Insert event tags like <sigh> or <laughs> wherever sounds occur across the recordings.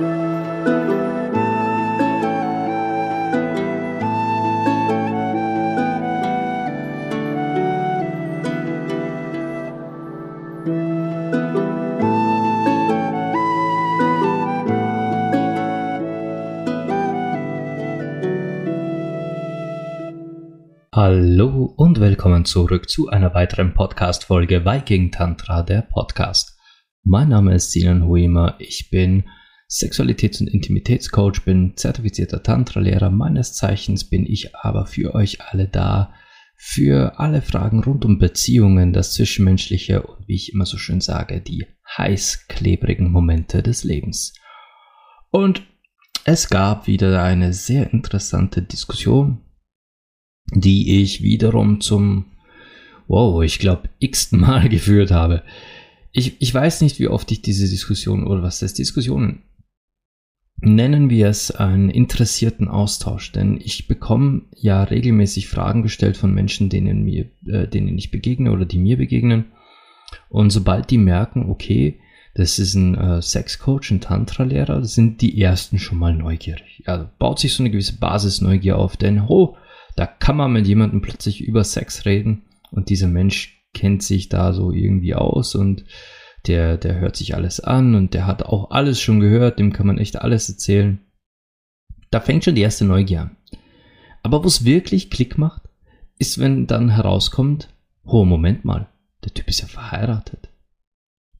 Hallo und willkommen zurück zu einer weiteren Podcast-Folge Viking Tantra, der Podcast. Mein Name ist Sinan Huima, ich bin Sexualitäts- und Intimitätscoach, bin zertifizierter Tantra-Lehrer. Meines Zeichens bin ich aber für euch alle da, für alle Fragen rund um Beziehungen, das Zwischenmenschliche und wie ich immer so schön sage, die heiß-klebrigen Momente des Lebens. Und es gab wieder eine sehr interessante Diskussion die ich wiederum zum, wow, ich glaube, x-ten Mal <laughs> geführt habe. Ich, ich weiß nicht, wie oft ich diese Diskussion oder was das Diskussionen nennen wir es einen interessierten Austausch, denn ich bekomme ja regelmäßig Fragen gestellt von Menschen, denen mir, äh, denen ich begegne oder die mir begegnen. Und sobald die merken, okay, das ist ein äh, Sexcoach, ein Tantra-Lehrer, sind die ersten schon mal neugierig. Ja, baut sich so eine gewisse Basisneugier auf, denn, oh, da kann man mit jemandem plötzlich über Sex reden und dieser Mensch kennt sich da so irgendwie aus und der, der hört sich alles an und der hat auch alles schon gehört, dem kann man echt alles erzählen. Da fängt schon die erste Neugier an. Aber wo es wirklich Klick macht, ist, wenn dann herauskommt, oh, Moment mal, der Typ ist ja verheiratet.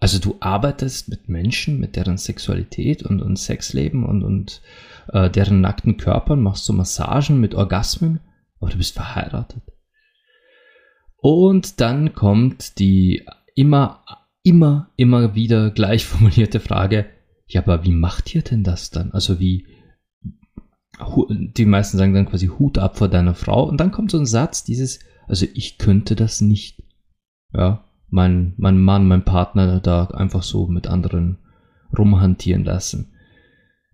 Also du arbeitest mit Menschen, mit deren Sexualität und, und Sexleben und, und äh, deren nackten Körpern, machst du Massagen mit Orgasmen aber du bist verheiratet. Und dann kommt die immer, immer, immer wieder gleich <laughs> formulierte Frage, ja, aber wie macht ihr denn das dann? Also wie, die meisten sagen dann quasi Hut ab vor deiner Frau und dann kommt so ein Satz, dieses, also ich könnte das nicht. Ja, mein, mein Mann, mein Partner da einfach so mit anderen rumhantieren lassen.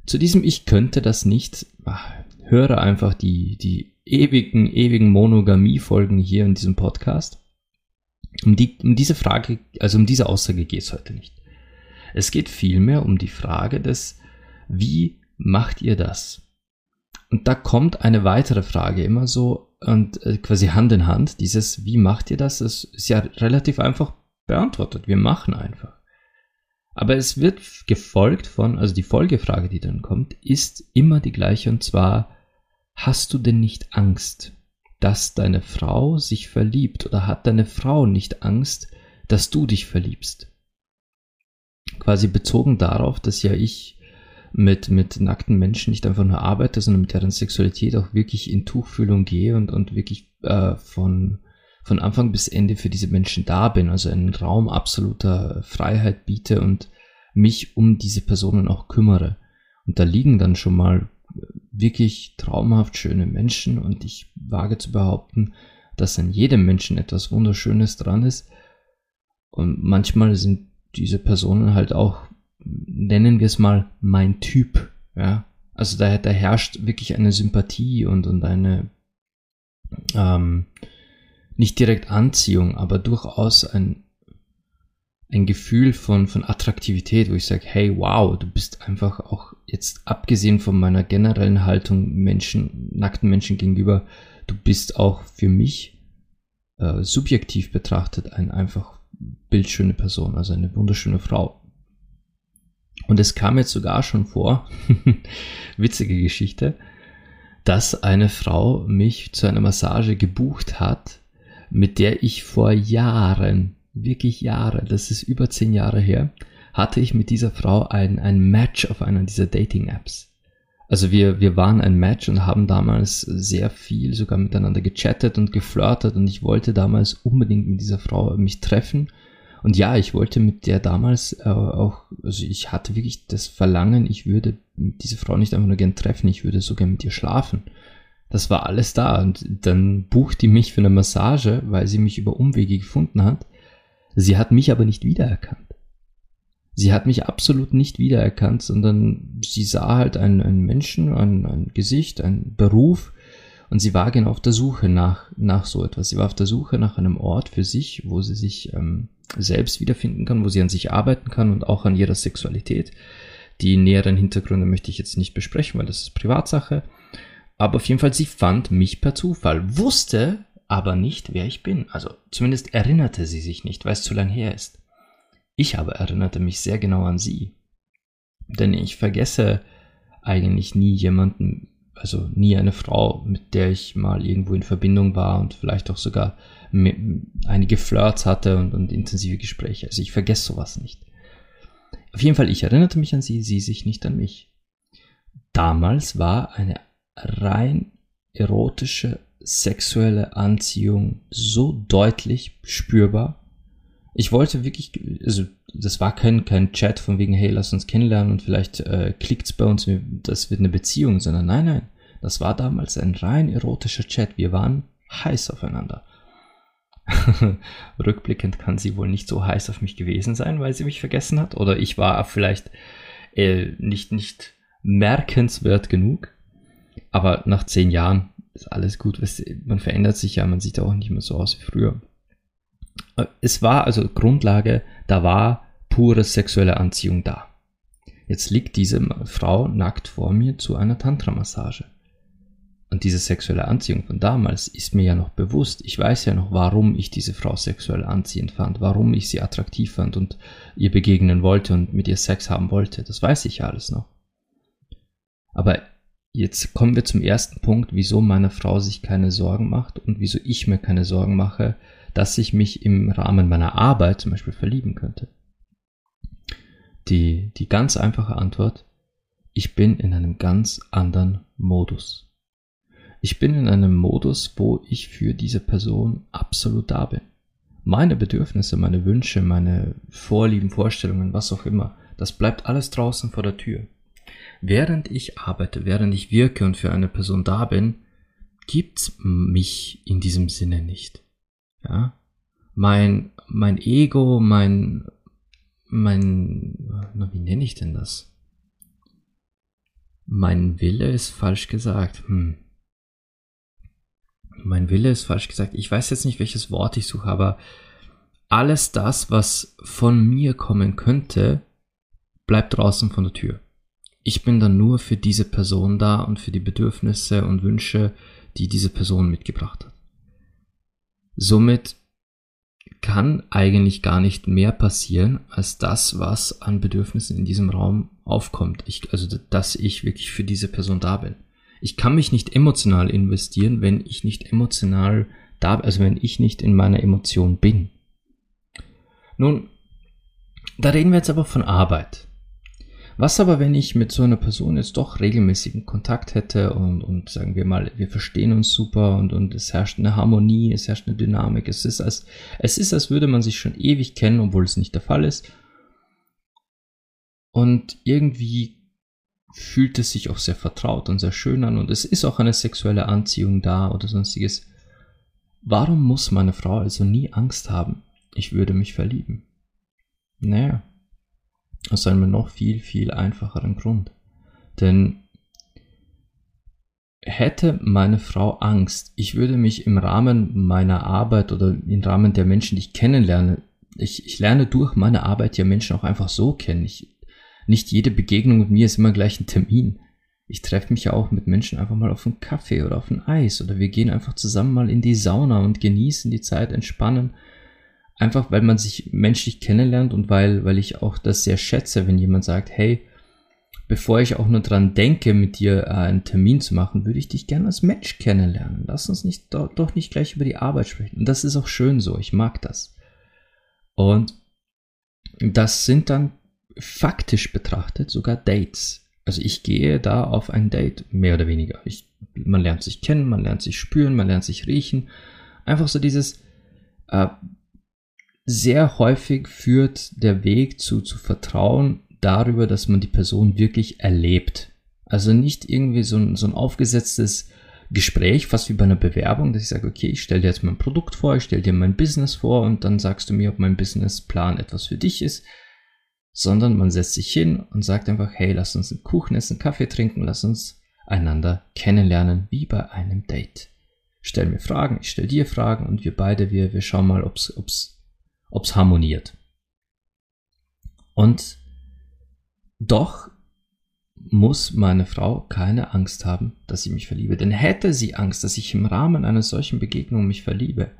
Zu diesem Ich könnte das nicht, ach, höre einfach die, die ewigen, ewigen Monogamie-Folgen hier in diesem Podcast. Um, die, um diese Frage, also um diese Aussage geht es heute nicht. Es geht vielmehr um die Frage des, wie macht ihr das? Und da kommt eine weitere Frage immer so und äh, quasi Hand in Hand. Dieses, wie macht ihr das? Das ist ja relativ einfach beantwortet. Wir machen einfach. Aber es wird gefolgt von, also die Folgefrage, die dann kommt, ist immer die gleiche und zwar, Hast du denn nicht Angst, dass deine Frau sich verliebt oder hat deine Frau nicht Angst, dass du dich verliebst? Quasi bezogen darauf, dass ja ich mit, mit nackten Menschen nicht einfach nur arbeite, sondern mit deren Sexualität auch wirklich in Tuchfühlung gehe und, und wirklich äh, von, von Anfang bis Ende für diese Menschen da bin, also einen Raum absoluter Freiheit biete und mich um diese Personen auch kümmere. Und da liegen dann schon mal wirklich traumhaft schöne Menschen und ich wage zu behaupten, dass an jedem Menschen etwas Wunderschönes dran ist. Und manchmal sind diese Personen halt auch, nennen wir es mal, mein Typ. Ja, also da, da herrscht wirklich eine Sympathie und, und eine, ähm, nicht direkt Anziehung, aber durchaus ein, ein Gefühl von, von Attraktivität, wo ich sage, hey, wow, du bist einfach auch jetzt abgesehen von meiner generellen Haltung Menschen, nackten Menschen gegenüber, du bist auch für mich äh, subjektiv betrachtet ein einfach bildschöne Person, also eine wunderschöne Frau. Und es kam jetzt sogar schon vor, <laughs> witzige Geschichte, dass eine Frau mich zu einer Massage gebucht hat, mit der ich vor Jahren wirklich Jahre, das ist über zehn Jahre her, hatte ich mit dieser Frau ein, ein Match auf einer dieser Dating-Apps. Also wir, wir waren ein Match und haben damals sehr viel sogar miteinander gechattet und geflirtet und ich wollte damals unbedingt mit dieser Frau mich treffen. Und ja, ich wollte mit der damals äh, auch, also ich hatte wirklich das Verlangen, ich würde diese Frau nicht einfach nur gern treffen, ich würde sogar mit ihr schlafen. Das war alles da und dann bucht die mich für eine Massage, weil sie mich über Umwege gefunden hat. Sie hat mich aber nicht wiedererkannt. Sie hat mich absolut nicht wiedererkannt, sondern sie sah halt einen, einen Menschen, ein, ein Gesicht, einen Beruf und sie war genau auf der Suche nach, nach so etwas. Sie war auf der Suche nach einem Ort für sich, wo sie sich ähm, selbst wiederfinden kann, wo sie an sich arbeiten kann und auch an ihrer Sexualität. Die näheren Hintergründe möchte ich jetzt nicht besprechen, weil das ist Privatsache. Aber auf jeden Fall, sie fand mich per Zufall, wusste aber nicht, wer ich bin. Also zumindest erinnerte sie sich nicht, weil es zu lang her ist. Ich aber erinnerte mich sehr genau an sie. Denn ich vergesse eigentlich nie jemanden, also nie eine Frau, mit der ich mal irgendwo in Verbindung war und vielleicht auch sogar einige Flirts hatte und, und intensive Gespräche. Also ich vergesse sowas nicht. Auf jeden Fall, ich erinnerte mich an sie, sie sich nicht an mich. Damals war eine rein erotische sexuelle Anziehung so deutlich spürbar. Ich wollte wirklich, also das war kein, kein Chat von wegen, hey, lass uns kennenlernen und vielleicht äh, klickt's bei uns, das wird eine Beziehung, sondern nein, nein, das war damals ein rein erotischer Chat. Wir waren heiß aufeinander. <laughs> Rückblickend kann sie wohl nicht so heiß auf mich gewesen sein, weil sie mich vergessen hat. Oder ich war vielleicht äh, nicht, nicht merkenswert genug. Aber nach zehn Jahren ist alles gut. Man verändert sich ja, man sieht auch nicht mehr so aus wie früher. Äh, es war also Grundlage, da war pure sexuelle Anziehung da. Jetzt liegt diese Frau nackt vor mir zu einer Tantra-Massage. Und diese sexuelle Anziehung von damals ist mir ja noch bewusst. Ich weiß ja noch, warum ich diese Frau sexuell anziehend fand, warum ich sie attraktiv fand und ihr begegnen wollte und mit ihr Sex haben wollte. Das weiß ich ja alles noch. Aber jetzt kommen wir zum ersten Punkt, wieso meine Frau sich keine Sorgen macht und wieso ich mir keine Sorgen mache, dass ich mich im Rahmen meiner Arbeit zum Beispiel verlieben könnte. Die, die ganz einfache Antwort, ich bin in einem ganz anderen Modus. Ich bin in einem Modus, wo ich für diese Person absolut da bin. Meine Bedürfnisse, meine Wünsche, meine Vorlieben, Vorstellungen, was auch immer, das bleibt alles draußen vor der Tür. Während ich arbeite, während ich wirke und für eine Person da bin, gibt's mich in diesem Sinne nicht. Ja? Mein, mein Ego, mein, mein, na, wie nenne ich denn das? Mein Wille ist falsch gesagt. Hm mein Wille ist falsch gesagt. Ich weiß jetzt nicht, welches Wort ich suche, aber alles das, was von mir kommen könnte, bleibt draußen von der Tür. Ich bin dann nur für diese Person da und für die Bedürfnisse und Wünsche, die diese Person mitgebracht hat. Somit kann eigentlich gar nicht mehr passieren als das, was an Bedürfnissen in diesem Raum aufkommt. Ich, also, dass ich wirklich für diese Person da bin ich kann mich nicht emotional investieren, wenn ich nicht emotional da, also wenn ich nicht in meiner Emotion bin. Nun, da reden wir jetzt aber von Arbeit. Was aber, wenn ich mit so einer Person jetzt doch regelmäßigen Kontakt hätte und, und sagen wir mal, wir verstehen uns super und, und es herrscht eine Harmonie, es herrscht eine Dynamik, es ist, als, es ist, als würde man sich schon ewig kennen, obwohl es nicht der Fall ist. Und irgendwie fühlt es sich auch sehr vertraut und sehr schön an und es ist auch eine sexuelle Anziehung da oder sonstiges. Warum muss meine Frau also nie Angst haben, ich würde mich verlieben? Naja, aus einem noch viel, viel einfacheren Grund. Denn hätte meine Frau Angst, ich würde mich im Rahmen meiner Arbeit oder im Rahmen der Menschen, die ich kennenlerne, ich, ich lerne durch meine Arbeit ja Menschen auch einfach so kennen. Ich nicht jede Begegnung mit mir ist immer gleich ein Termin. Ich treffe mich ja auch mit Menschen einfach mal auf einen Kaffee oder auf ein Eis oder wir gehen einfach zusammen mal in die Sauna und genießen die Zeit, entspannen. Einfach weil man sich menschlich kennenlernt und weil, weil ich auch das sehr schätze, wenn jemand sagt, hey, bevor ich auch nur dran denke, mit dir äh, einen Termin zu machen, würde ich dich gerne als Mensch kennenlernen. Lass uns nicht doch, nicht gleich über die Arbeit sprechen. Und das ist auch schön so. Ich mag das. Und das sind dann faktisch betrachtet sogar Dates. Also ich gehe da auf ein Date, mehr oder weniger. Ich, man lernt sich kennen, man lernt sich spüren, man lernt sich riechen. Einfach so dieses, äh, sehr häufig führt der Weg zu, zu Vertrauen darüber, dass man die Person wirklich erlebt. Also nicht irgendwie so ein, so ein aufgesetztes Gespräch, fast wie bei einer Bewerbung, dass ich sage, okay, ich stelle dir jetzt mein Produkt vor, ich stelle dir mein Business vor und dann sagst du mir, ob mein Businessplan etwas für dich ist sondern man setzt sich hin und sagt einfach, hey, lass uns einen Kuchen essen, Kaffee trinken, lass uns einander kennenlernen, wie bei einem Date. Stell mir Fragen, ich stell dir Fragen und wir beide, wir, wir schauen mal, ob's, ob's, ob's harmoniert. Und doch muss meine Frau keine Angst haben, dass ich mich verliebe. Denn hätte sie Angst, dass ich im Rahmen einer solchen Begegnung mich verliebe,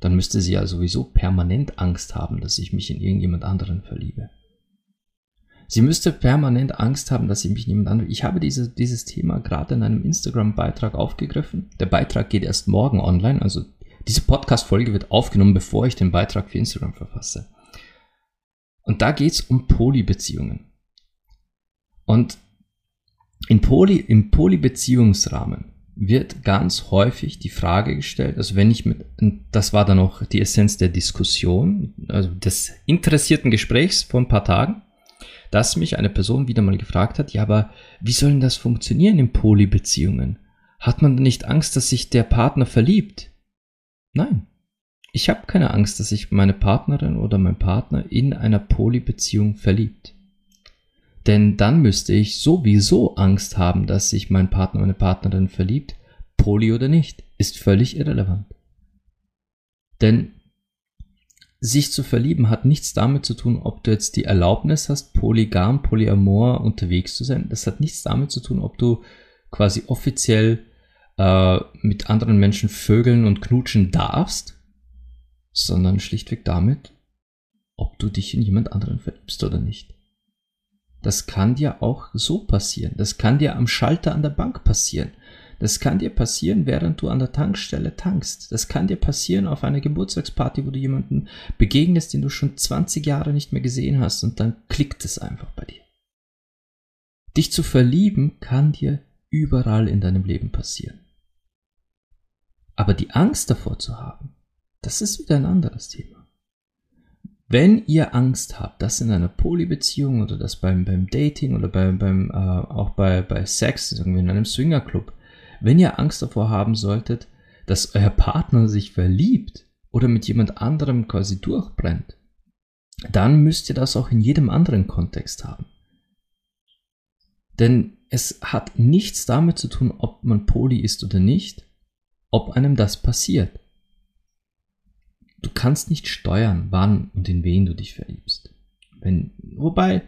dann müsste sie ja sowieso permanent Angst haben, dass ich mich in irgendjemand anderen verliebe. Sie müsste permanent Angst haben, dass ich mich in jemand anderen. Ich habe diese, dieses Thema gerade in einem Instagram-Beitrag aufgegriffen. Der Beitrag geht erst morgen online, also diese Podcast-Folge wird aufgenommen, bevor ich den Beitrag für Instagram verfasse. Und da geht es um Polybeziehungen. Und in Poly, im Polybeziehungsrahmen wird ganz häufig die Frage gestellt, also wenn ich mit, das war dann auch die Essenz der Diskussion, also des interessierten Gesprächs vor ein paar Tagen, dass mich eine Person wieder mal gefragt hat, ja, aber wie soll denn das funktionieren in Polybeziehungen? Hat man nicht Angst, dass sich der Partner verliebt? Nein. Ich habe keine Angst, dass sich meine Partnerin oder mein Partner in einer Polybeziehung verliebt. Denn dann müsste ich sowieso Angst haben, dass sich mein Partner, meine Partnerin verliebt, poly oder nicht, ist völlig irrelevant. Denn sich zu verlieben hat nichts damit zu tun, ob du jetzt die Erlaubnis hast, polygam, polyamor unterwegs zu sein. Das hat nichts damit zu tun, ob du quasi offiziell äh, mit anderen Menschen vögeln und knutschen darfst, sondern schlichtweg damit, ob du dich in jemand anderen verliebst oder nicht. Das kann dir auch so passieren. Das kann dir am Schalter an der Bank passieren. Das kann dir passieren, während du an der Tankstelle tankst. Das kann dir passieren auf einer Geburtstagsparty, wo du jemanden begegnest, den du schon 20 Jahre nicht mehr gesehen hast und dann klickt es einfach bei dir. Dich zu verlieben kann dir überall in deinem Leben passieren. Aber die Angst davor zu haben, das ist wieder ein anderes Thema. Wenn ihr Angst habt, dass in einer Polybeziehung oder das beim, beim Dating oder beim, beim äh, auch bei, bei Sex, irgendwie in einem Swingerclub, wenn ihr Angst davor haben solltet, dass euer Partner sich verliebt oder mit jemand anderem quasi durchbrennt, dann müsst ihr das auch in jedem anderen Kontext haben. Denn es hat nichts damit zu tun, ob man poly ist oder nicht, ob einem das passiert du kannst nicht steuern, wann und in wen du dich verliebst. Wenn, wobei,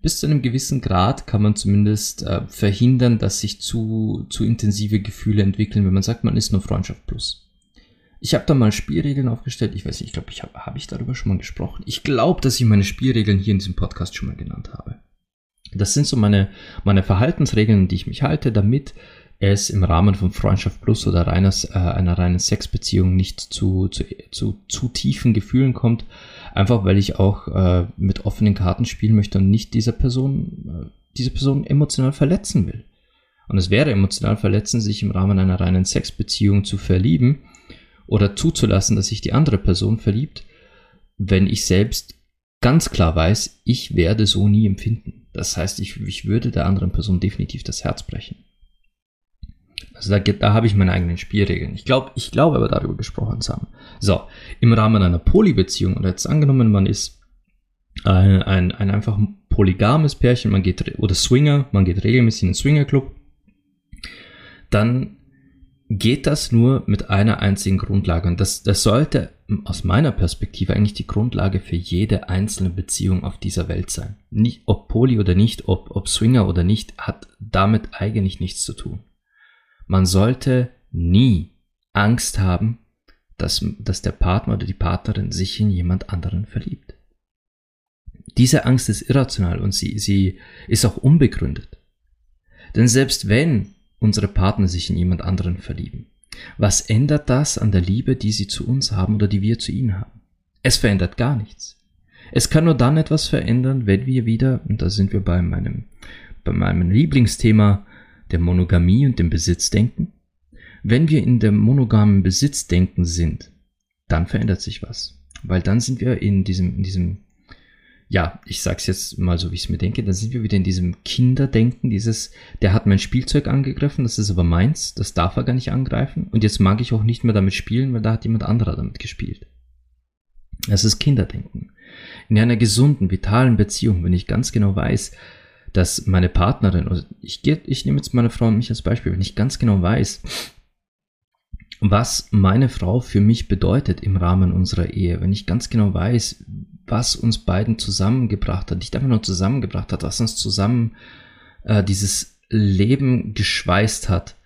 bis zu einem gewissen Grad kann man zumindest äh, verhindern, dass sich zu, zu intensive Gefühle entwickeln, wenn man sagt, man ist nur Freundschaft plus. Ich habe da mal Spielregeln aufgestellt. Ich weiß nicht, ich glaube, ich habe hab ich darüber schon mal gesprochen. Ich glaube, dass ich meine Spielregeln hier in diesem Podcast schon mal genannt habe. Das sind so meine, meine Verhaltensregeln, die ich mich halte, damit es im Rahmen von Freundschaft Plus oder reines, äh, einer reinen Sexbeziehung nicht zu, zu, zu, zu tiefen Gefühlen kommt. Einfach weil ich auch äh, mit offenen Karten spielen möchte und nicht dieser Person, äh, diese Person emotional verletzen will. Und es wäre emotional verletzend, sich im Rahmen einer reinen Sexbeziehung zu verlieben oder zuzulassen, dass sich die andere Person verliebt, wenn ich selbst ganz klar weiß, ich werde so nie empfinden. Das heißt, ich, ich würde der anderen Person definitiv das Herz brechen. Also da, da habe ich meine eigenen Spielregeln. Ich glaube, ich glaube aber darüber gesprochen zu haben. So, im Rahmen einer Polybeziehung, oder jetzt angenommen, man ist ein, ein, ein einfach polygames Pärchen, man geht, oder Swinger, man geht regelmäßig in den Swingerclub, dann geht das nur mit einer einzigen Grundlage. Und das, das sollte aus meiner Perspektive eigentlich die Grundlage für jede einzelne Beziehung auf dieser Welt sein. Nicht, ob Poly oder nicht, ob, ob Swinger oder nicht, hat damit eigentlich nichts zu tun. Man sollte nie Angst haben, dass, dass der Partner oder die Partnerin sich in jemand anderen verliebt. Diese Angst ist irrational und sie, sie ist auch unbegründet. Denn selbst wenn unsere Partner sich in jemand anderen verlieben, was ändert das an der Liebe, die sie zu uns haben oder die wir zu ihnen haben? Es verändert gar nichts. Es kann nur dann etwas verändern, wenn wir wieder, und da sind wir bei meinem, bei meinem Lieblingsthema, der Monogamie und dem Besitzdenken? Wenn wir in der monogamen Besitzdenken sind, dann verändert sich was. Weil dann sind wir in diesem, in diesem, ja, ich sag's jetzt mal so, wie ich es mir denke, dann sind wir wieder in diesem Kinderdenken, dieses, der hat mein Spielzeug angegriffen, das ist aber meins, das darf er gar nicht angreifen und jetzt mag ich auch nicht mehr damit spielen, weil da hat jemand anderer damit gespielt. Das ist Kinderdenken. In einer gesunden, vitalen Beziehung, wenn ich ganz genau weiß, dass meine Partnerin, also ich, ich nehme jetzt meine Frau und mich als Beispiel, wenn ich ganz genau weiß, was meine Frau für mich bedeutet im Rahmen unserer Ehe, wenn ich ganz genau weiß, was uns beiden zusammengebracht hat, nicht einfach nur zusammengebracht hat, was uns zusammen äh, dieses Leben geschweißt hat,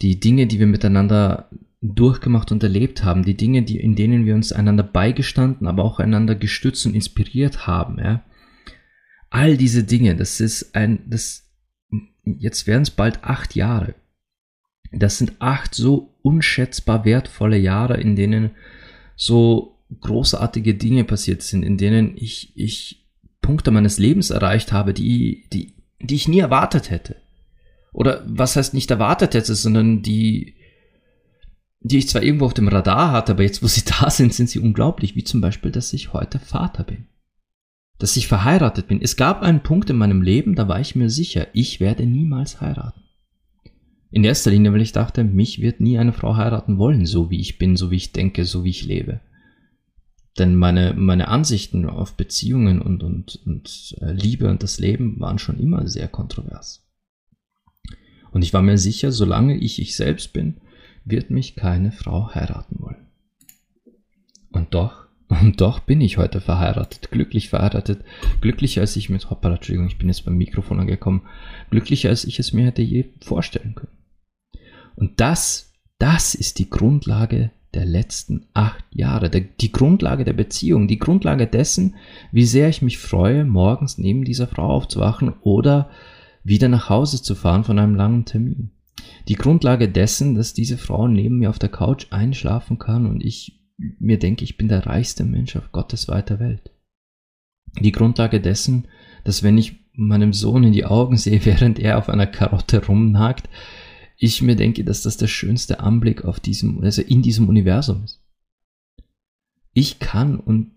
die Dinge, die wir miteinander durchgemacht und erlebt haben, die Dinge, die, in denen wir uns einander beigestanden, aber auch einander gestützt und inspiriert haben, ja. All diese Dinge, das ist ein, das, jetzt werden es bald acht Jahre. Das sind acht so unschätzbar wertvolle Jahre, in denen so großartige Dinge passiert sind, in denen ich, ich Punkte meines Lebens erreicht habe, die, die, die ich nie erwartet hätte. Oder was heißt nicht erwartet hätte, sondern die, die ich zwar irgendwo auf dem Radar hatte, aber jetzt, wo sie <laughs> da sind, sind sie unglaublich, wie zum Beispiel, dass ich heute Vater bin. Dass ich verheiratet bin. Es gab einen Punkt in meinem Leben, da war ich mir sicher, ich werde niemals heiraten. In erster Linie, weil ich dachte, mich wird nie eine Frau heiraten wollen, so wie ich bin, so wie ich denke, so wie ich lebe. Denn meine, meine Ansichten auf Beziehungen und, und, und äh, Liebe und das Leben waren schon immer sehr kontrovers. Und ich war mir sicher, solange ich ich selbst bin, wird mich keine Frau heiraten wollen. Und doch, und doch bin ich heute verheiratet, glücklich verheiratet, glücklicher als ich mit, hoppala, Entschuldigung, ich bin jetzt beim Mikrofon angekommen, glücklicher als ich es mir hätte je vorstellen können. Und das, das ist die Grundlage der letzten acht Jahre, der, die Grundlage der Beziehung, die Grundlage dessen, wie sehr ich mich freue, morgens neben dieser Frau aufzuwachen oder wieder nach Hause zu fahren von einem langen Termin. Die Grundlage dessen, dass diese Frau neben mir auf der Couch einschlafen kann und ich mir denke, ich bin der reichste Mensch auf Gottes weiter Welt. Die Grundlage dessen, dass wenn ich meinem Sohn in die Augen sehe, <laughs> während er auf einer Karotte rumnagt, ich mir denke, dass das der schönste Anblick auf diesem, also in diesem Universum ist. Ich kann und,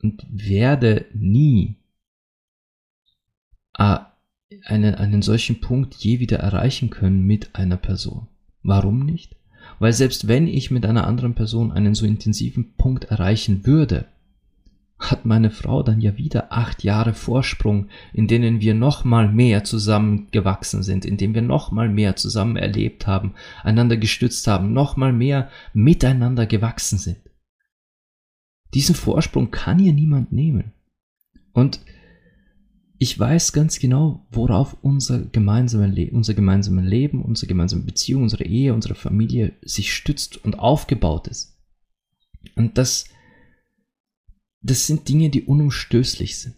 und werde nie äh, einen, einen solchen Punkt je wieder erreichen können mit einer Person. Warum nicht? Weil selbst wenn ich mit einer anderen Person einen so intensiven Punkt erreichen würde, hat meine Frau dann ja wieder acht Jahre Vorsprung, in denen wir noch mal mehr zusammengewachsen sind, in denen wir noch mal mehr zusammen erlebt haben, einander gestützt haben, noch mal mehr miteinander gewachsen sind. Diesen Vorsprung kann ihr niemand nehmen. Und ich weiß ganz genau, worauf unser, gemeinsame unser gemeinsames Leben, unsere gemeinsame Beziehung, unsere Ehe, unsere Familie sich stützt und aufgebaut ist. Und das das sind Dinge, die unumstößlich sind.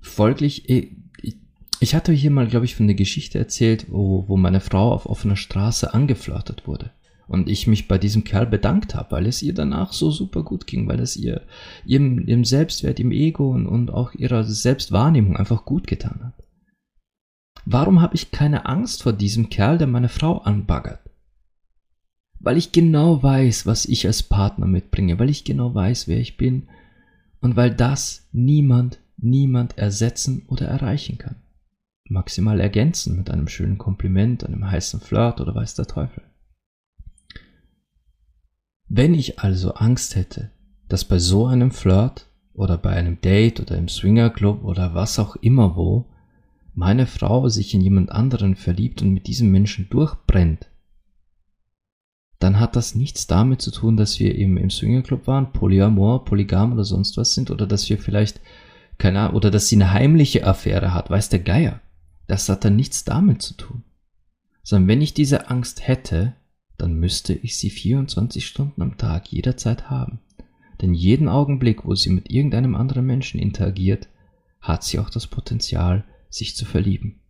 Folglich, äh, ich hatte hier mal, glaube ich, von der Geschichte erzählt, wo, wo meine Frau auf offener Straße angeflirtet wurde. Und ich mich bei diesem Kerl bedankt habe, weil es ihr danach so super gut ging, weil es ihr ihrem, ihrem Selbstwert, ihrem Ego und, und auch ihrer Selbstwahrnehmung einfach gut getan hat. Warum habe ich keine Angst vor diesem Kerl, der meine Frau anbaggert? weil ich genau weiß, was ich als Partner mitbringe, weil ich genau weiß, wer ich bin und weil das niemand, niemand ersetzen oder erreichen kann. Maximal ergänzen mit einem schönen Kompliment, einem heißen Flirt oder weiß der Teufel. Wenn ich also Angst hätte, dass bei so einem Flirt oder bei einem Date oder im Swingerclub oder was auch immer wo meine Frau sich in jemand anderen verliebt und mit diesem Menschen durchbrennt, dann hat das nichts damit zu tun, dass wir im, im Swingerclub waren, Polyamor, Polygam oder sonst was sind oder dass wir vielleicht keine Ahnung, oder dass sie eine heimliche Affäre hat, weiß der Geier. Das hat dann nichts damit zu tun. Sondern wenn ich diese Angst hätte, dann müsste ich sie 24 Stunden am Tag jederzeit haben. Denn jeden Augenblick, wo sie mit irgendeinem anderen Menschen interagiert, hat sie auch das Potenzial, sich zu verlieben.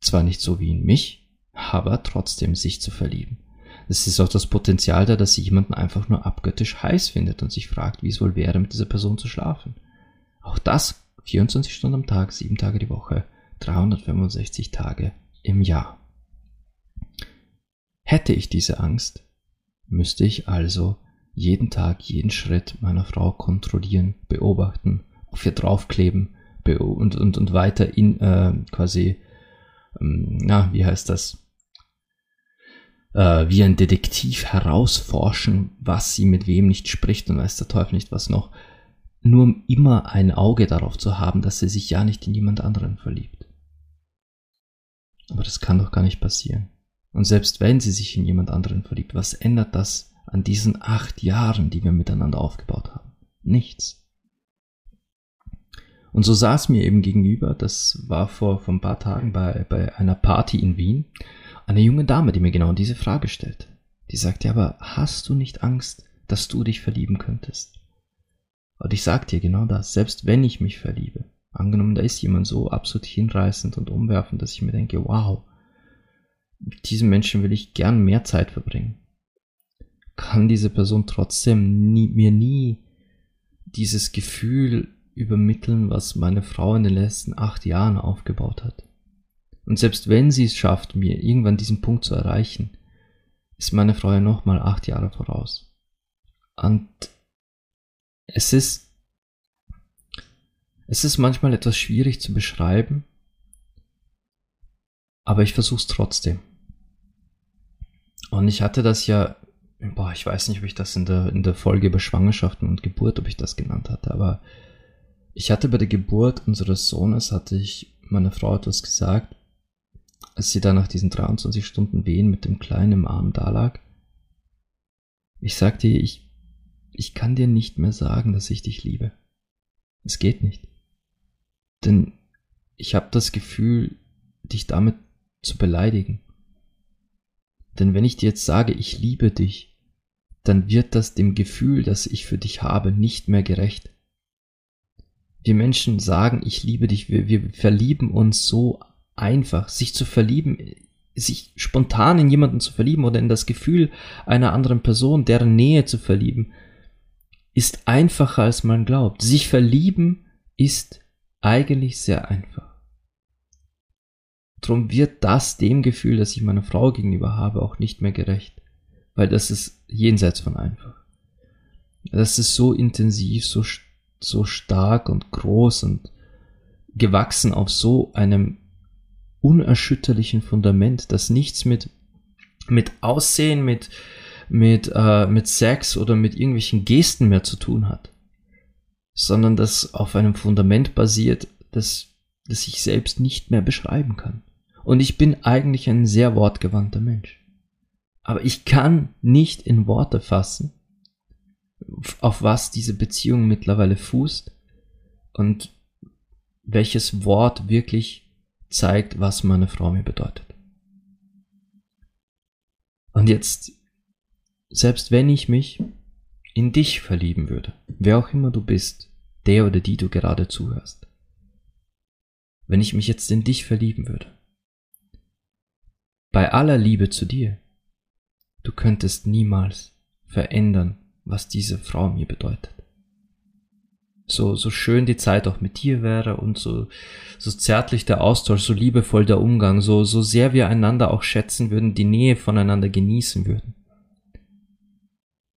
Zwar nicht so wie in mich, aber trotzdem sich zu verlieben. Es ist auch das Potenzial da, dass sie jemanden einfach nur abgöttisch heiß findet und sich fragt, wie es wohl wäre, mit dieser Person zu schlafen. Auch das 24 Stunden am Tag, 7 Tage die Woche, 365 Tage im Jahr. Hätte ich diese Angst, müsste ich also jeden Tag, jeden Schritt meiner Frau kontrollieren, beobachten, auf ihr draufkleben und, und, und weiter in äh, quasi, ähm, na, wie heißt das, äh, wie ein Detektiv herausforschen, was sie mit wem nicht spricht und weiß der Teufel nicht was noch, nur um immer ein Auge darauf zu haben, dass sie sich ja nicht in jemand anderen verliebt. Aber das kann doch gar nicht passieren. Und selbst wenn sie sich in jemand anderen verliebt, was ändert das an diesen acht Jahren, die wir miteinander aufgebaut haben? Nichts. Und so saß mir eben gegenüber, das war vor, vor ein paar Tagen bei, bei einer Party in Wien, eine junge Dame, die mir genau diese Frage stellt. Die sagt, ja, aber hast du nicht Angst, dass du dich verlieben könntest? Und ich sag dir genau das, selbst wenn ich mich verliebe, angenommen, da ist jemand so absolut hinreißend und umwerfend, dass ich mir denke, wow, mit diesem Menschen will ich gern mehr Zeit verbringen. Kann diese Person trotzdem nie, mir nie dieses Gefühl übermitteln, was meine Frau in den letzten acht Jahren aufgebaut hat. Und selbst wenn sie es schafft, mir irgendwann diesen Punkt zu erreichen, ist meine Frau ja nochmal acht Jahre voraus. Und es ist, es ist manchmal etwas schwierig zu beschreiben, aber ich versuche es trotzdem. Und ich hatte das ja, boah, ich weiß nicht, ob ich das in der, in der Folge über Schwangerschaften und Geburt, ob ich das genannt hatte, aber ich hatte bei der Geburt unseres Sohnes, hatte ich meiner Frau etwas gesagt, als sie da nach diesen 23 Stunden Wehen mit dem Kleinen im Arm dalag. Ich sagte ihr, ich, ich kann dir nicht mehr sagen, dass ich dich liebe. Es geht nicht. Denn ich habe das Gefühl, dich damit zu beleidigen. Denn wenn ich dir jetzt sage, ich liebe dich, dann wird das dem Gefühl, das ich für dich habe, nicht mehr gerecht. Wir Menschen sagen, ich liebe dich, wir, wir verlieben uns so einfach. Sich zu verlieben, sich spontan in jemanden zu verlieben oder in das Gefühl einer anderen Person, deren Nähe zu verlieben, ist einfacher als man glaubt. Sich verlieben ist eigentlich sehr einfach. Drum wird das dem Gefühl, das ich meiner Frau gegenüber habe, auch nicht mehr gerecht. Weil das ist jenseits von einfach. Das ist so intensiv, so, so stark und groß und gewachsen auf so einem unerschütterlichen Fundament, das nichts mit, mit Aussehen, mit, mit, äh, mit Sex oder mit irgendwelchen Gesten mehr zu tun hat, sondern das auf einem Fundament basiert, das, das ich selbst nicht mehr beschreiben kann. Und ich bin eigentlich ein sehr wortgewandter Mensch. Aber ich kann nicht in Worte fassen, auf was diese Beziehung mittlerweile fußt und welches Wort wirklich zeigt, was meine Frau mir bedeutet. Und jetzt, selbst wenn ich mich in dich verlieben würde, wer auch immer du bist, der oder die du gerade zuhörst, wenn ich mich jetzt in dich verlieben würde, bei aller Liebe zu dir, du könntest niemals verändern, was diese Frau mir bedeutet. So, so schön die Zeit auch mit dir wäre und so, so zärtlich der Austausch, so liebevoll der Umgang, so, so sehr wir einander auch schätzen würden, die Nähe voneinander genießen würden.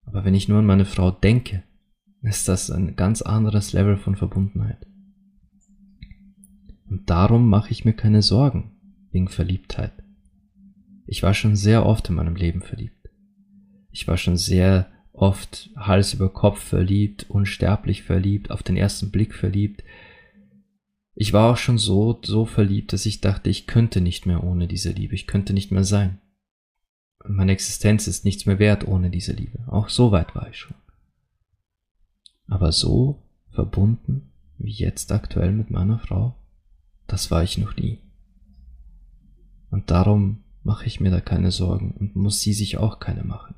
Aber wenn ich nur an meine Frau denke, ist das ein ganz anderes Level von Verbundenheit. Und darum mache ich mir keine Sorgen wegen Verliebtheit. Ich war schon sehr oft in meinem Leben verliebt. Ich war schon sehr oft Hals über Kopf verliebt, unsterblich verliebt, auf den ersten Blick verliebt. Ich war auch schon so, so verliebt, dass ich dachte, ich könnte nicht mehr ohne diese Liebe, ich könnte nicht mehr sein. Meine Existenz ist nichts mehr wert ohne diese Liebe. Auch so weit war ich schon. Aber so verbunden wie jetzt aktuell mit meiner Frau, das war ich noch nie. Und darum mache ich mir da keine Sorgen und muss sie sich auch keine machen.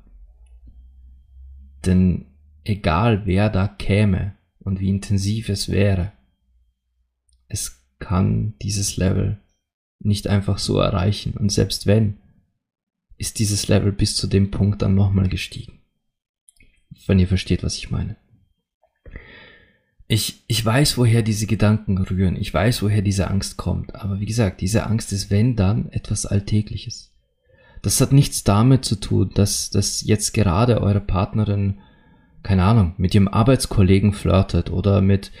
Denn egal wer da käme und wie intensiv es wäre, es kann dieses Level nicht einfach so erreichen. Und selbst wenn, ist dieses Level bis zu dem Punkt dann nochmal gestiegen. Wenn ihr versteht, was ich meine. Ich, ich weiß, woher diese Gedanken rühren. Ich weiß, woher diese Angst kommt. Aber wie gesagt, diese Angst ist, wenn dann, etwas Alltägliches. Das hat nichts damit zu tun, dass, dass jetzt gerade eure Partnerin, keine Ahnung, mit ihrem Arbeitskollegen flirtet oder mit,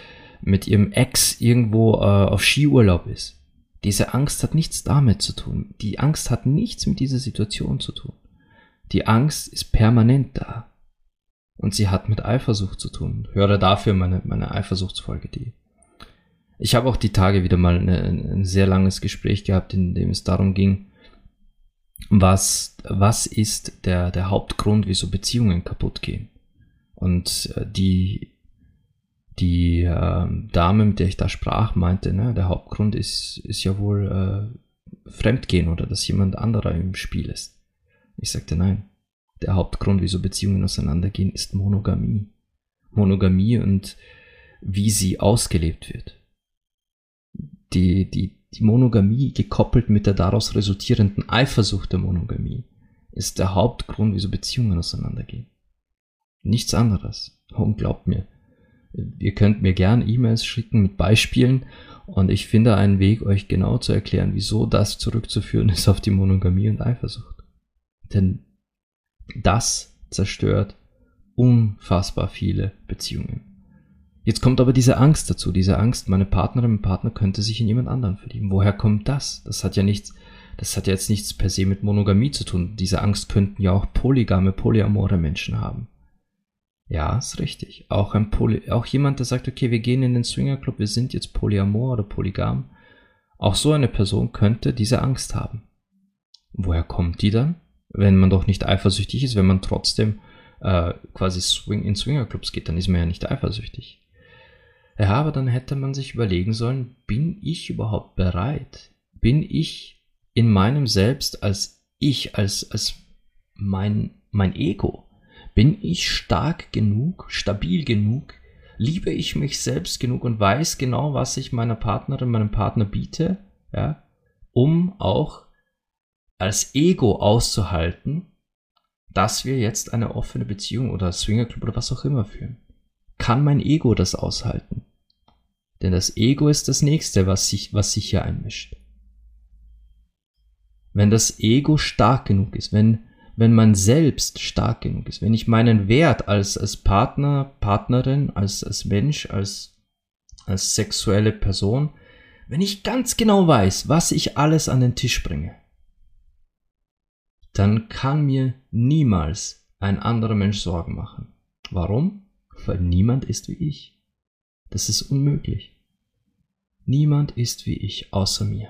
mit ihrem Ex irgendwo äh, auf Skiurlaub ist. Diese Angst hat nichts damit zu tun. Die Angst hat nichts mit dieser Situation zu tun. Die Angst ist permanent da. Und sie hat mit Eifersucht zu tun. Höre dafür meine, meine Eifersuchtsfolge, die. Ich habe auch die Tage wieder mal eine, ein sehr langes Gespräch gehabt, in dem es darum ging, was, was ist der, der Hauptgrund, wieso Beziehungen kaputt gehen. Und äh, die, die äh, Dame, mit der ich da sprach, meinte, ne, der Hauptgrund ist, ist ja wohl äh, Fremdgehen oder dass jemand anderer im Spiel ist. Ich sagte nein. Der Hauptgrund, wieso Beziehungen auseinandergehen, ist Monogamie. Monogamie und wie sie ausgelebt wird. Die, die, die Monogamie gekoppelt mit der daraus resultierenden Eifersucht der Monogamie ist der Hauptgrund, wieso Beziehungen auseinandergehen. Nichts anderes. Und glaubt mir, ihr könnt mir gern E-Mails schicken mit Beispielen und ich finde einen Weg, euch genau zu erklären, wieso das zurückzuführen <laughs> ist auf die Monogamie und Eifersucht. Denn das zerstört unfassbar viele Beziehungen. Jetzt kommt aber diese Angst dazu, diese Angst, meine Partnerin, mein Partner könnte sich in jemand anderen verlieben. Woher kommt das? Das hat ja nichts, das hat ja jetzt nichts per se mit Monogamie zu tun. Diese Angst könnten ja auch polygame, polyamore Menschen haben. Ja, ist richtig. Auch ein Poly, auch jemand, der sagt, okay, wir gehen in den Swingerclub, wir sind jetzt polyamor oder polygam. Auch so eine Person könnte diese Angst haben. Woher kommt die dann? Wenn man doch nicht eifersüchtig ist, wenn man trotzdem äh, quasi Swing in Swingerclubs geht, dann ist man ja nicht eifersüchtig. Ja, aber dann hätte man sich überlegen sollen, bin ich überhaupt bereit? Bin ich in meinem Selbst als ich, als, als mein, mein Ego? Bin ich stark genug, stabil genug? Liebe ich mich selbst genug und weiß genau, was ich meiner Partnerin, meinem Partner biete, ja, um auch als Ego auszuhalten, dass wir jetzt eine offene Beziehung oder Swingerclub oder was auch immer führen. Kann mein Ego das aushalten? Denn das Ego ist das nächste, was sich, was sich hier einmischt. Wenn das Ego stark genug ist, wenn, wenn man selbst stark genug ist, wenn ich meinen Wert als, als Partner, Partnerin, als, als Mensch, als, als sexuelle Person, wenn ich ganz genau weiß, was ich alles an den Tisch bringe, dann kann mir niemals ein anderer Mensch Sorgen machen. Warum? Weil niemand ist wie ich. Das ist unmöglich. Niemand ist wie ich außer mir.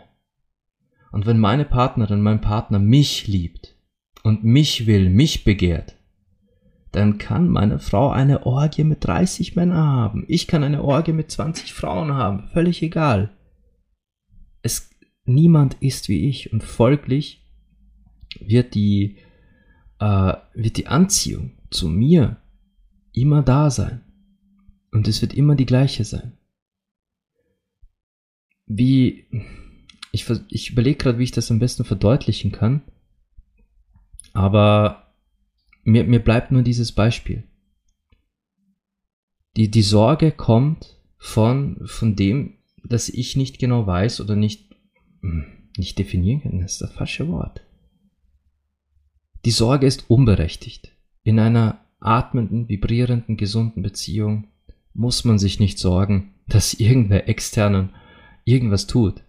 Und wenn meine Partnerin, mein Partner mich liebt und mich will, mich begehrt, dann kann meine Frau eine Orgie mit 30 Männern haben. Ich kann eine Orgie mit 20 Frauen haben. Völlig egal. Es, niemand ist wie ich und folglich wird die, äh, wird die Anziehung zu mir immer da sein. Und es wird immer die gleiche sein. Wie, ich, ich überlege gerade, wie ich das am besten verdeutlichen kann. Aber mir, mir bleibt nur dieses Beispiel. Die, die Sorge kommt von, von dem, dass ich nicht genau weiß oder nicht, hm, nicht definieren kann. Das ist das falsche Wort. Die Sorge ist unberechtigt. In einer atmenden, vibrierenden, gesunden Beziehung muss man sich nicht sorgen, dass irgendwer externen irgendwas tut.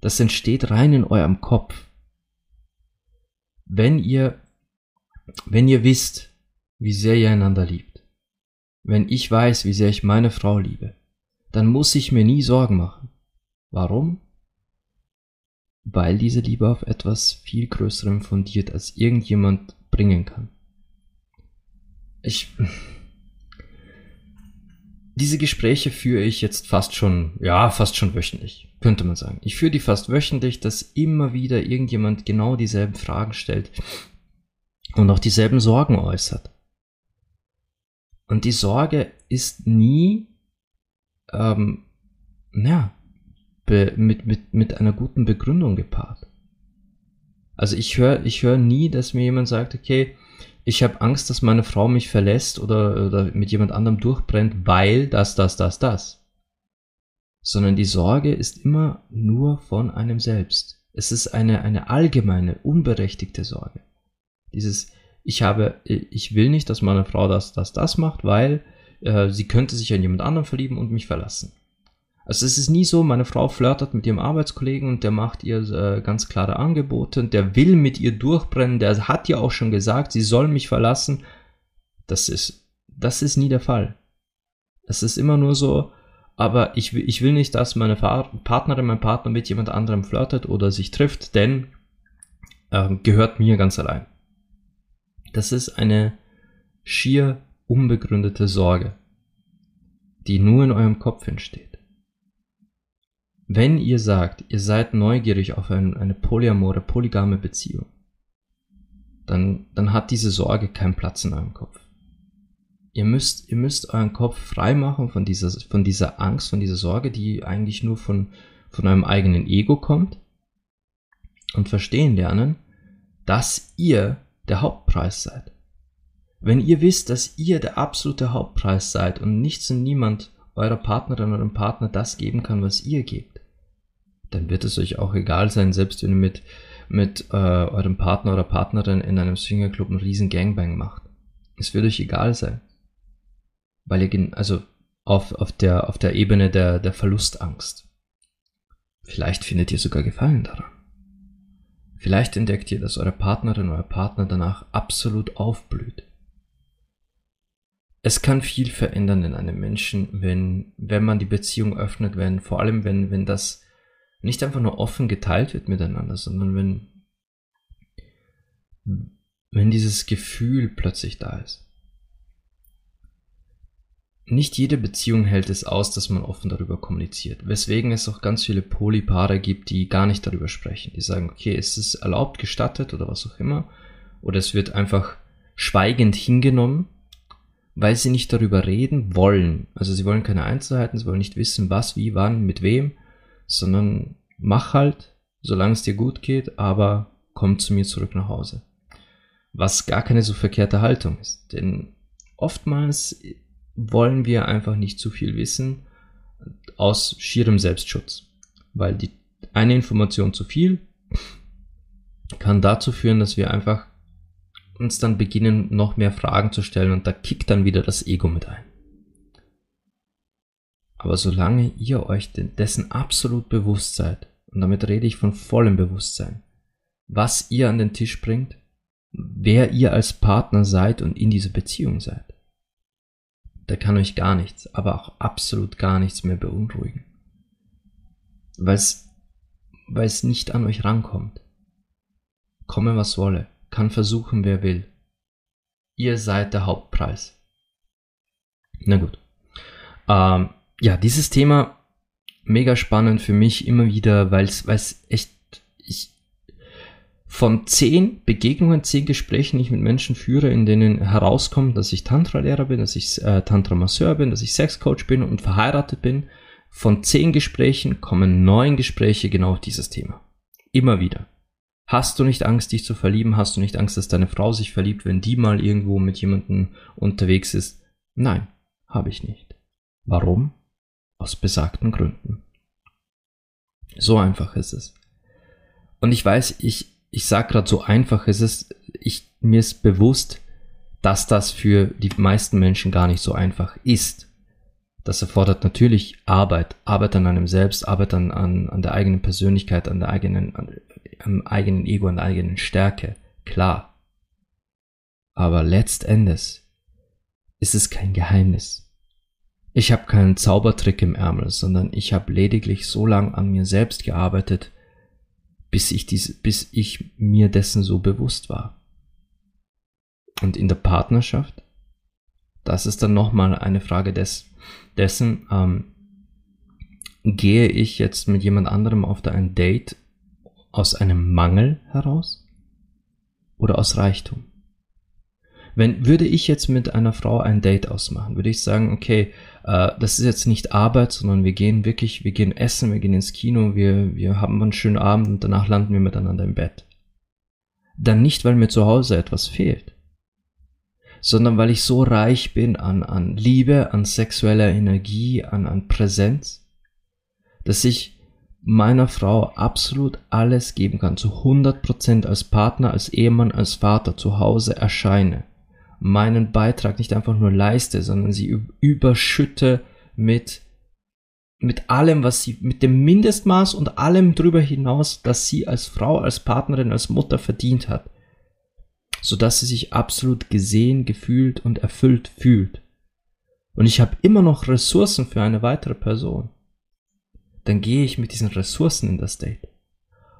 Das entsteht rein in eurem Kopf. Wenn ihr, wenn ihr wisst, wie sehr ihr einander liebt, wenn ich weiß, wie sehr ich meine Frau liebe, dann muss ich mir nie Sorgen machen. Warum? Weil diese Liebe auf etwas viel Größerem fundiert, als irgendjemand bringen kann. Ich. Diese Gespräche führe ich jetzt fast schon, ja, fast schon wöchentlich, könnte man sagen. Ich führe die fast wöchentlich, dass immer wieder irgendjemand genau dieselben Fragen stellt und auch dieselben Sorgen äußert. Und die Sorge ist nie, ähm, ja, mit, mit, mit einer guten Begründung gepaart. Also ich höre ich hör nie, dass mir jemand sagt, okay, ich habe Angst, dass meine Frau mich verlässt oder, oder mit jemand anderem durchbrennt, weil das, das, das, das. Sondern die Sorge ist immer nur von einem selbst. Es ist eine, eine allgemeine, unberechtigte Sorge. Dieses, ich habe, ich will nicht, dass meine Frau das, das, das macht, weil äh, sie könnte sich an jemand anderen verlieben und mich verlassen. Also es ist nie so, meine Frau flirtet mit ihrem Arbeitskollegen und der macht ihr äh, ganz klare Angebote und der will mit ihr durchbrennen, der hat ja auch schon gesagt, sie soll mich verlassen. Das ist, das ist nie der Fall. Es ist immer nur so, aber ich, will, ich will nicht, dass meine Partnerin, mein Partner mit jemand anderem flirtet oder sich trifft, denn äh, gehört mir ganz allein. Das ist eine schier unbegründete Sorge die nur in eurem Kopf entsteht. Wenn ihr sagt, ihr seid neugierig auf ein, eine polyamore, polygame Beziehung, dann, dann hat diese Sorge keinen Platz in eurem Kopf. Ihr müsst, ihr müsst euren Kopf freimachen von dieser, von dieser Angst, von dieser Sorge, die eigentlich nur von, von eurem eigenen Ego kommt und verstehen lernen, dass ihr der Hauptpreis seid. Wenn ihr wisst, dass ihr der absolute Hauptpreis seid und nichts und niemand eurer Partnerin oder Partner das geben kann, was ihr gebt, dann wird es euch auch egal sein, selbst wenn ihr mit, mit äh, eurem Partner oder Partnerin in einem Swingerclub einen riesen Gangbang macht. Es wird euch egal sein. Weil ihr, also auf, auf, der, auf der Ebene der, der Verlustangst. Vielleicht findet ihr sogar Gefallen daran. Vielleicht entdeckt ihr, dass eure Partnerin oder Partner danach absolut aufblüht. Es kann viel verändern in einem Menschen, wenn, wenn man die Beziehung öffnet, wenn, vor allem wenn, wenn das nicht einfach nur offen geteilt wird miteinander, sondern wenn, wenn dieses Gefühl plötzlich da ist. Nicht jede Beziehung hält es aus, dass man offen darüber kommuniziert, weswegen es auch ganz viele Polypaare gibt, die gar nicht darüber sprechen. Die sagen, okay, ist es erlaubt, gestattet oder was auch immer, oder es wird einfach schweigend hingenommen, weil sie nicht darüber reden wollen. Also sie wollen keine Einzelheiten, sie wollen nicht wissen, was, wie, wann, mit wem, sondern mach halt, solange es dir gut geht, aber komm zu mir zurück nach Hause. Was gar keine so verkehrte Haltung ist, denn oftmals wollen wir einfach nicht zu viel wissen aus schierem Selbstschutz, weil die eine Information zu viel <sniffs> kann dazu führen, dass wir einfach uns dann beginnen, noch mehr Fragen zu stellen und da kickt dann wieder das Ego mit ein. Aber solange ihr euch dessen absolut bewusst seid, und damit rede ich von vollem Bewusstsein, was ihr an den Tisch bringt, wer ihr als Partner seid und in dieser Beziehung seid, da kann euch gar nichts, aber auch absolut gar nichts mehr beunruhigen. Weil es nicht an euch rankommt. Komme was wolle, kann versuchen, wer will. Ihr seid der Hauptpreis. Na gut. Ähm, ja, dieses Thema mega spannend für mich immer wieder, weil es echt ich von zehn Begegnungen, zehn Gesprächen, die ich mit Menschen führe, in denen herauskommt, dass ich Tantra-Lehrer bin, dass ich äh, Tantra-Masseur bin, dass ich Sexcoach bin und verheiratet bin, von zehn Gesprächen kommen neun Gespräche genau auf dieses Thema. Immer wieder. Hast du nicht Angst, dich zu verlieben? Hast du nicht Angst, dass deine Frau sich verliebt, wenn die mal irgendwo mit jemandem unterwegs ist? Nein, habe ich nicht. Warum? Aus besagten Gründen. So einfach ist es. Und ich weiß, ich, ich sag gerade so einfach ist es, ich, mir ist bewusst, dass das für die meisten Menschen gar nicht so einfach ist. Das erfordert natürlich Arbeit, Arbeit an einem selbst, Arbeit an, an, an der eigenen Persönlichkeit, an der eigenen, an, am eigenen Ego, an der eigenen Stärke, klar. Aber letztendes ist es kein Geheimnis. Ich habe keinen Zaubertrick im Ärmel, sondern ich habe lediglich so lang an mir selbst gearbeitet, bis ich, diese, bis ich mir dessen so bewusst war. Und in der Partnerschaft, das ist dann nochmal eine Frage des, dessen, ähm, gehe ich jetzt mit jemand anderem auf ein Date aus einem Mangel heraus oder aus Reichtum? Wenn würde ich jetzt mit einer Frau ein Date ausmachen, würde ich sagen, okay, äh, das ist jetzt nicht Arbeit, sondern wir gehen wirklich, wir gehen essen, wir gehen ins Kino, wir, wir haben einen schönen Abend und danach landen wir miteinander im Bett. Dann nicht, weil mir zu Hause etwas fehlt, sondern weil ich so reich bin an, an Liebe, an sexueller Energie, an, an Präsenz, dass ich meiner Frau absolut alles geben kann, zu 100% als Partner, als Ehemann, als Vater zu Hause erscheine meinen Beitrag nicht einfach nur leiste, sondern sie überschütte mit, mit allem, was sie, mit dem Mindestmaß und allem drüber hinaus, das sie als Frau, als Partnerin, als Mutter verdient hat. Sodass sie sich absolut gesehen, gefühlt und erfüllt fühlt. Und ich habe immer noch Ressourcen für eine weitere Person. Dann gehe ich mit diesen Ressourcen in das Date.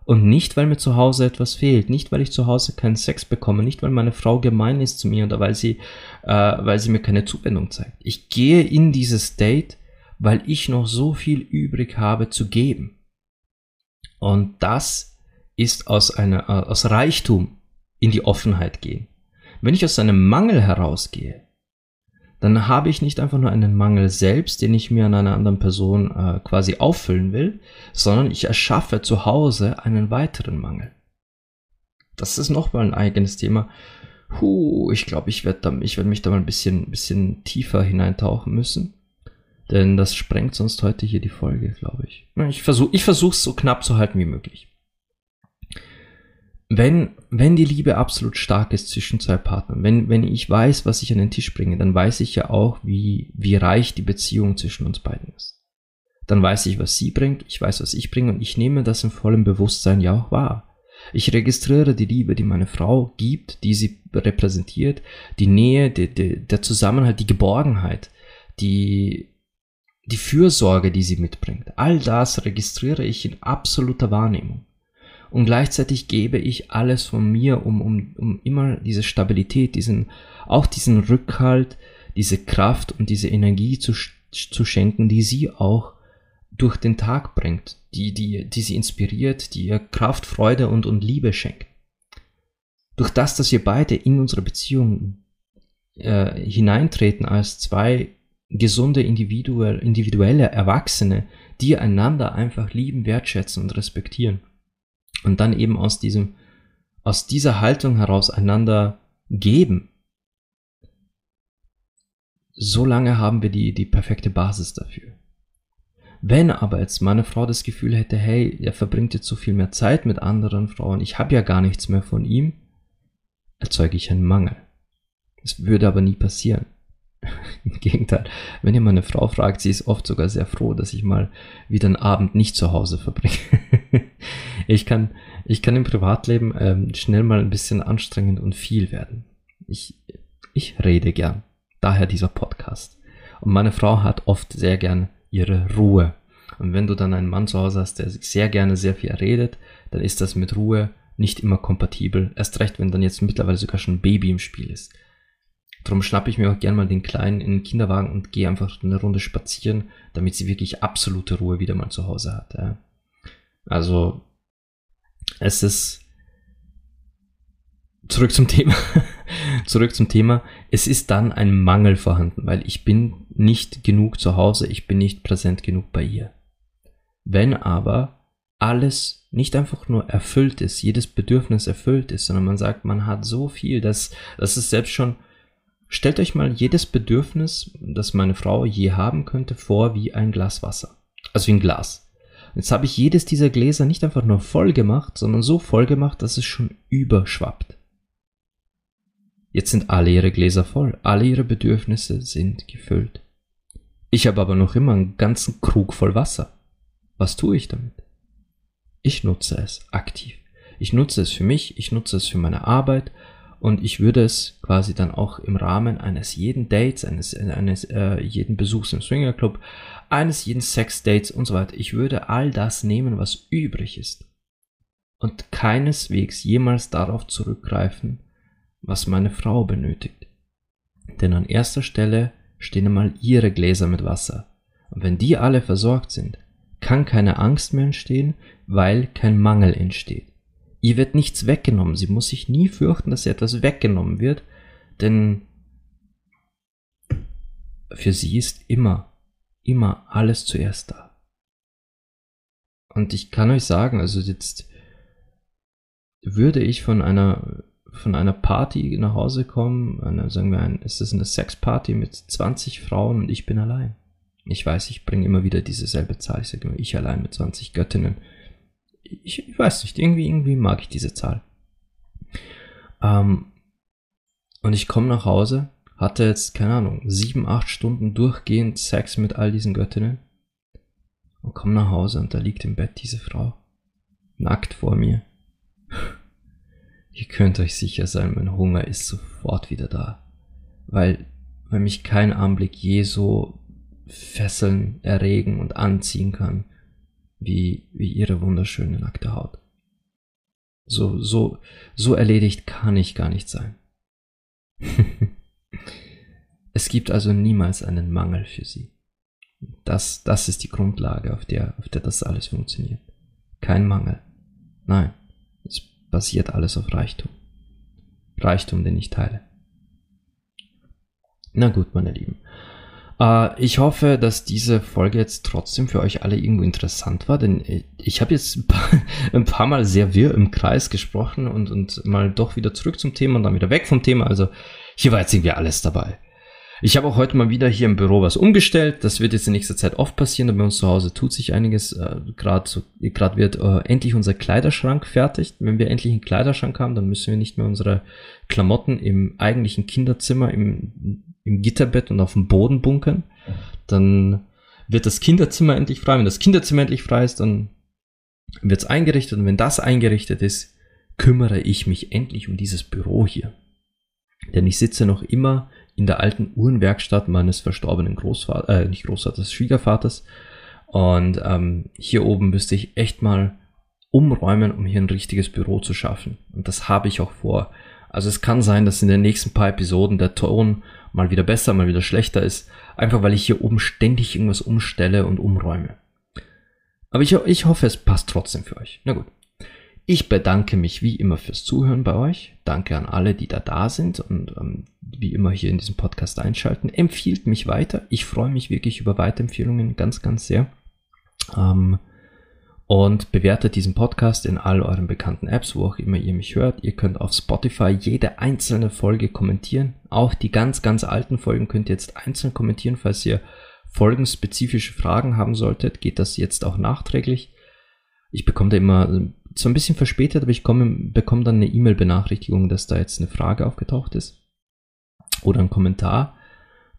Und nicht, weil mir zu Hause etwas fehlt, nicht, weil ich zu Hause keinen Sex bekomme, nicht, weil meine Frau gemein ist zu mir oder weil sie, äh, weil sie mir keine Zuwendung zeigt. Ich gehe in dieses Date, weil ich noch so viel übrig habe zu geben. Und das ist aus einer, äh, aus Reichtum in die Offenheit gehen. Wenn ich aus einem Mangel herausgehe, dann habe ich nicht einfach nur einen Mangel selbst, den ich mir an einer anderen Person äh, quasi auffüllen will, sondern ich erschaffe zu Hause einen weiteren Mangel. Das ist nochmal ein eigenes Thema. Puh, ich glaube, ich werde werd mich da mal ein bisschen, bisschen tiefer hineintauchen müssen. Denn das sprengt sonst heute hier die Folge, glaube ich. Ich versuche ich es so knapp zu halten wie möglich wenn, wenn die Liebe absolut stark ist zwischen zwei Partnern, wenn, wenn ich weiß, was ich an den Tisch bringe, dann weiß ich ja auch, wie, wie reich die Beziehung zwischen uns beiden ist. Dann weiß ich, was sie bringt, ich weiß, was ich bringe und ich nehme das in vollem Bewusstsein ja auch wahr. Ich registriere die Liebe, die meine Frau gibt, die sie repräsentiert, die Nähe, die, die, der Zusammenhalt, die Geborgenheit, die, die Fürsorge, die sie mitbringt. All das registriere ich in absoluter Wahrnehmung und gleichzeitig gebe ich alles von mir, um, um, um immer diese Stabilität, diesen, auch diesen Rückhalt, diese Kraft und diese Energie zu, zu schenken, die sie auch durch den Tag bringt, die, die, die sie inspiriert, die ihr Kraft, Freude und, und Liebe schenkt. Durch das, dass wir beide in unsere Beziehung äh, hineintreten als zwei gesunde individuell, individuelle Erwachsene, die einander einfach lieben, wertschätzen und respektieren und dann eben aus diesem, aus dieser Haltung heraus einander geben, so lange haben wir die, die perfekte Basis dafür. Wenn aber jetzt meine Frau das Gefühl hätte, hey, er verbringt jetzt so viel mehr Zeit mit anderen Frauen, ich habe ja gar nichts mehr von ihm, erzeuge ich einen Mangel. Es würde aber nie passieren. <laughs> Im Gegenteil, wenn ihr meine Frau fragt, sie ist oft sogar sehr froh, dass ich mal wieder einen Abend nicht zu Hause verbringe. <laughs> ich kann, ich kann im Privatleben ähm, schnell mal ein bisschen anstrengend und viel werden. Ich, ich rede gern. Daher dieser Podcast. Und meine Frau hat oft sehr gern ihre Ruhe. Und wenn du dann einen Mann zu Hause hast, der sehr gerne sehr viel redet, dann ist das mit Ruhe nicht immer kompatibel. Erst recht, wenn dann jetzt mittlerweile sogar schon ein Baby im Spiel ist. Darum schnappe ich mir auch gern mal den Kleinen in den Kinderwagen und gehe einfach eine Runde spazieren, damit sie wirklich absolute Ruhe wieder mal zu Hause hat. Ja. Also es ist zurück zum Thema. <laughs> zurück zum Thema. Es ist dann ein Mangel vorhanden, weil ich bin nicht genug zu Hause, ich bin nicht präsent genug bei ihr. Wenn aber alles nicht einfach nur erfüllt ist, jedes Bedürfnis erfüllt ist, sondern man sagt, man hat so viel, dass das ist selbst schon Stellt euch mal jedes Bedürfnis, das meine Frau je haben könnte, vor wie ein Glas Wasser. Also wie ein Glas. Jetzt habe ich jedes dieser Gläser nicht einfach nur voll gemacht, sondern so voll gemacht, dass es schon überschwappt. Jetzt sind alle ihre Gläser voll, alle ihre Bedürfnisse sind gefüllt. Ich habe aber noch immer einen ganzen Krug voll Wasser. Was tue ich damit? Ich nutze es aktiv. Ich nutze es für mich, ich nutze es für meine Arbeit und ich würde es quasi dann auch im Rahmen eines jeden Dates, eines, eines äh, jeden Besuchs im Swingerclub, eines jeden Sex-Dates und so weiter, ich würde all das nehmen, was übrig ist. Und keineswegs jemals darauf zurückgreifen, was meine Frau benötigt. Denn an erster Stelle stehen einmal ihre Gläser mit Wasser. Und wenn die alle versorgt sind, kann keine Angst mehr entstehen, weil kein Mangel entsteht. Ihr wird nichts weggenommen. Sie muss sich nie fürchten, dass ihr etwas weggenommen wird, denn für sie ist immer, immer alles zuerst da. Und ich kann euch sagen, also jetzt würde ich von einer von einer Party nach Hause kommen, eine, sagen wir, ein, es ist eine Sexparty mit 20 Frauen und ich bin allein. Ich weiß, ich bringe immer wieder dieselbe Zahl. Ich sage immer, ich allein mit 20 Göttinnen ich, ich weiß nicht, irgendwie, irgendwie mag ich diese Zahl. Ähm, und ich komme nach Hause, hatte jetzt, keine Ahnung, sieben, acht Stunden durchgehend Sex mit all diesen Göttinnen und komme nach Hause und da liegt im Bett diese Frau, nackt vor mir. Ihr könnt euch sicher sein, mein Hunger ist sofort wieder da, weil, weil mich kein Anblick je so fesseln, erregen und anziehen kann wie, wie ihre wunderschöne nackte Haut. So, so, so erledigt kann ich gar nicht sein. <laughs> es gibt also niemals einen Mangel für sie. Das, das ist die Grundlage, auf der, auf der das alles funktioniert. Kein Mangel. Nein, es basiert alles auf Reichtum. Reichtum, den ich teile. Na gut, meine Lieben. Äh, ich hoffe, dass diese Folge jetzt trotzdem für euch alle irgendwo interessant war, denn ich habe jetzt ein paar, <laughs> ein paar, Mal sehr wirr im Kreis gesprochen und, und mal doch wieder zurück zum Thema und dann wieder weg vom Thema. Also hier war jetzt irgendwie alles dabei. Ich habe auch heute mal wieder hier im Büro was umgestellt. Das wird jetzt in nächster Zeit oft passieren. Bei uns zu Hause tut sich einiges. Äh, Gerade so, grad wird äh, endlich unser Kleiderschrank fertig. Wenn wir endlich einen Kleiderschrank haben, dann müssen wir nicht mehr unsere Klamotten im eigentlichen Kinderzimmer im, im Gitterbett und auf dem Boden bunkern. Dann wird das Kinderzimmer endlich frei. Wenn das Kinderzimmer endlich frei ist, dann wird es eingerichtet. Und wenn das eingerichtet ist, kümmere ich mich endlich um dieses Büro hier. Denn ich sitze noch immer in der alten Uhrenwerkstatt meines verstorbenen Großvaters, äh, nicht Großvaters, Schwiegervaters. Und ähm, hier oben müsste ich echt mal umräumen, um hier ein richtiges Büro zu schaffen. Und das habe ich auch vor. Also es kann sein, dass in den nächsten paar Episoden der Ton mal wieder besser, mal wieder schlechter ist. Einfach weil ich hier oben ständig irgendwas umstelle und umräume. Aber ich, ich hoffe, es passt trotzdem für euch. Na gut. Ich bedanke mich wie immer fürs Zuhören bei euch. Danke an alle, die da da sind und ähm, wie immer hier in diesem Podcast einschalten. Empfiehlt mich weiter. Ich freue mich wirklich über Weiterempfehlungen ganz, ganz sehr. Ähm, und bewertet diesen Podcast in all euren bekannten Apps, wo auch immer ihr mich hört. Ihr könnt auf Spotify jede einzelne Folge kommentieren. Auch die ganz, ganz alten Folgen könnt ihr jetzt einzeln kommentieren, falls ihr folgenspezifische Fragen haben solltet. Geht das jetzt auch nachträglich? Ich bekomme da immer so ein bisschen verspätet, aber ich komme, bekomme dann eine E-Mail-Benachrichtigung, dass da jetzt eine Frage aufgetaucht ist oder ein Kommentar.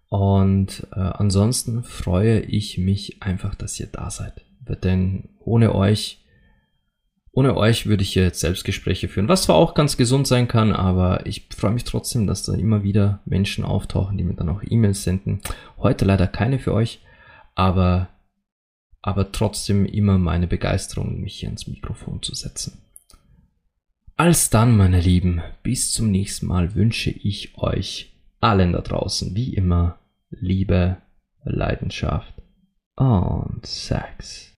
Und äh, ansonsten freue ich mich einfach, dass ihr da seid. Denn ohne euch, ohne euch würde ich jetzt Selbstgespräche führen, was zwar auch ganz gesund sein kann, aber ich freue mich trotzdem, dass da immer wieder Menschen auftauchen, die mir dann auch E-Mails senden. Heute leider keine für euch, aber aber trotzdem immer meine Begeisterung, mich hier ans Mikrofon zu setzen. Als dann, meine Lieben, bis zum nächsten Mal wünsche ich euch allen da draußen wie immer Liebe, Leidenschaft und Sex.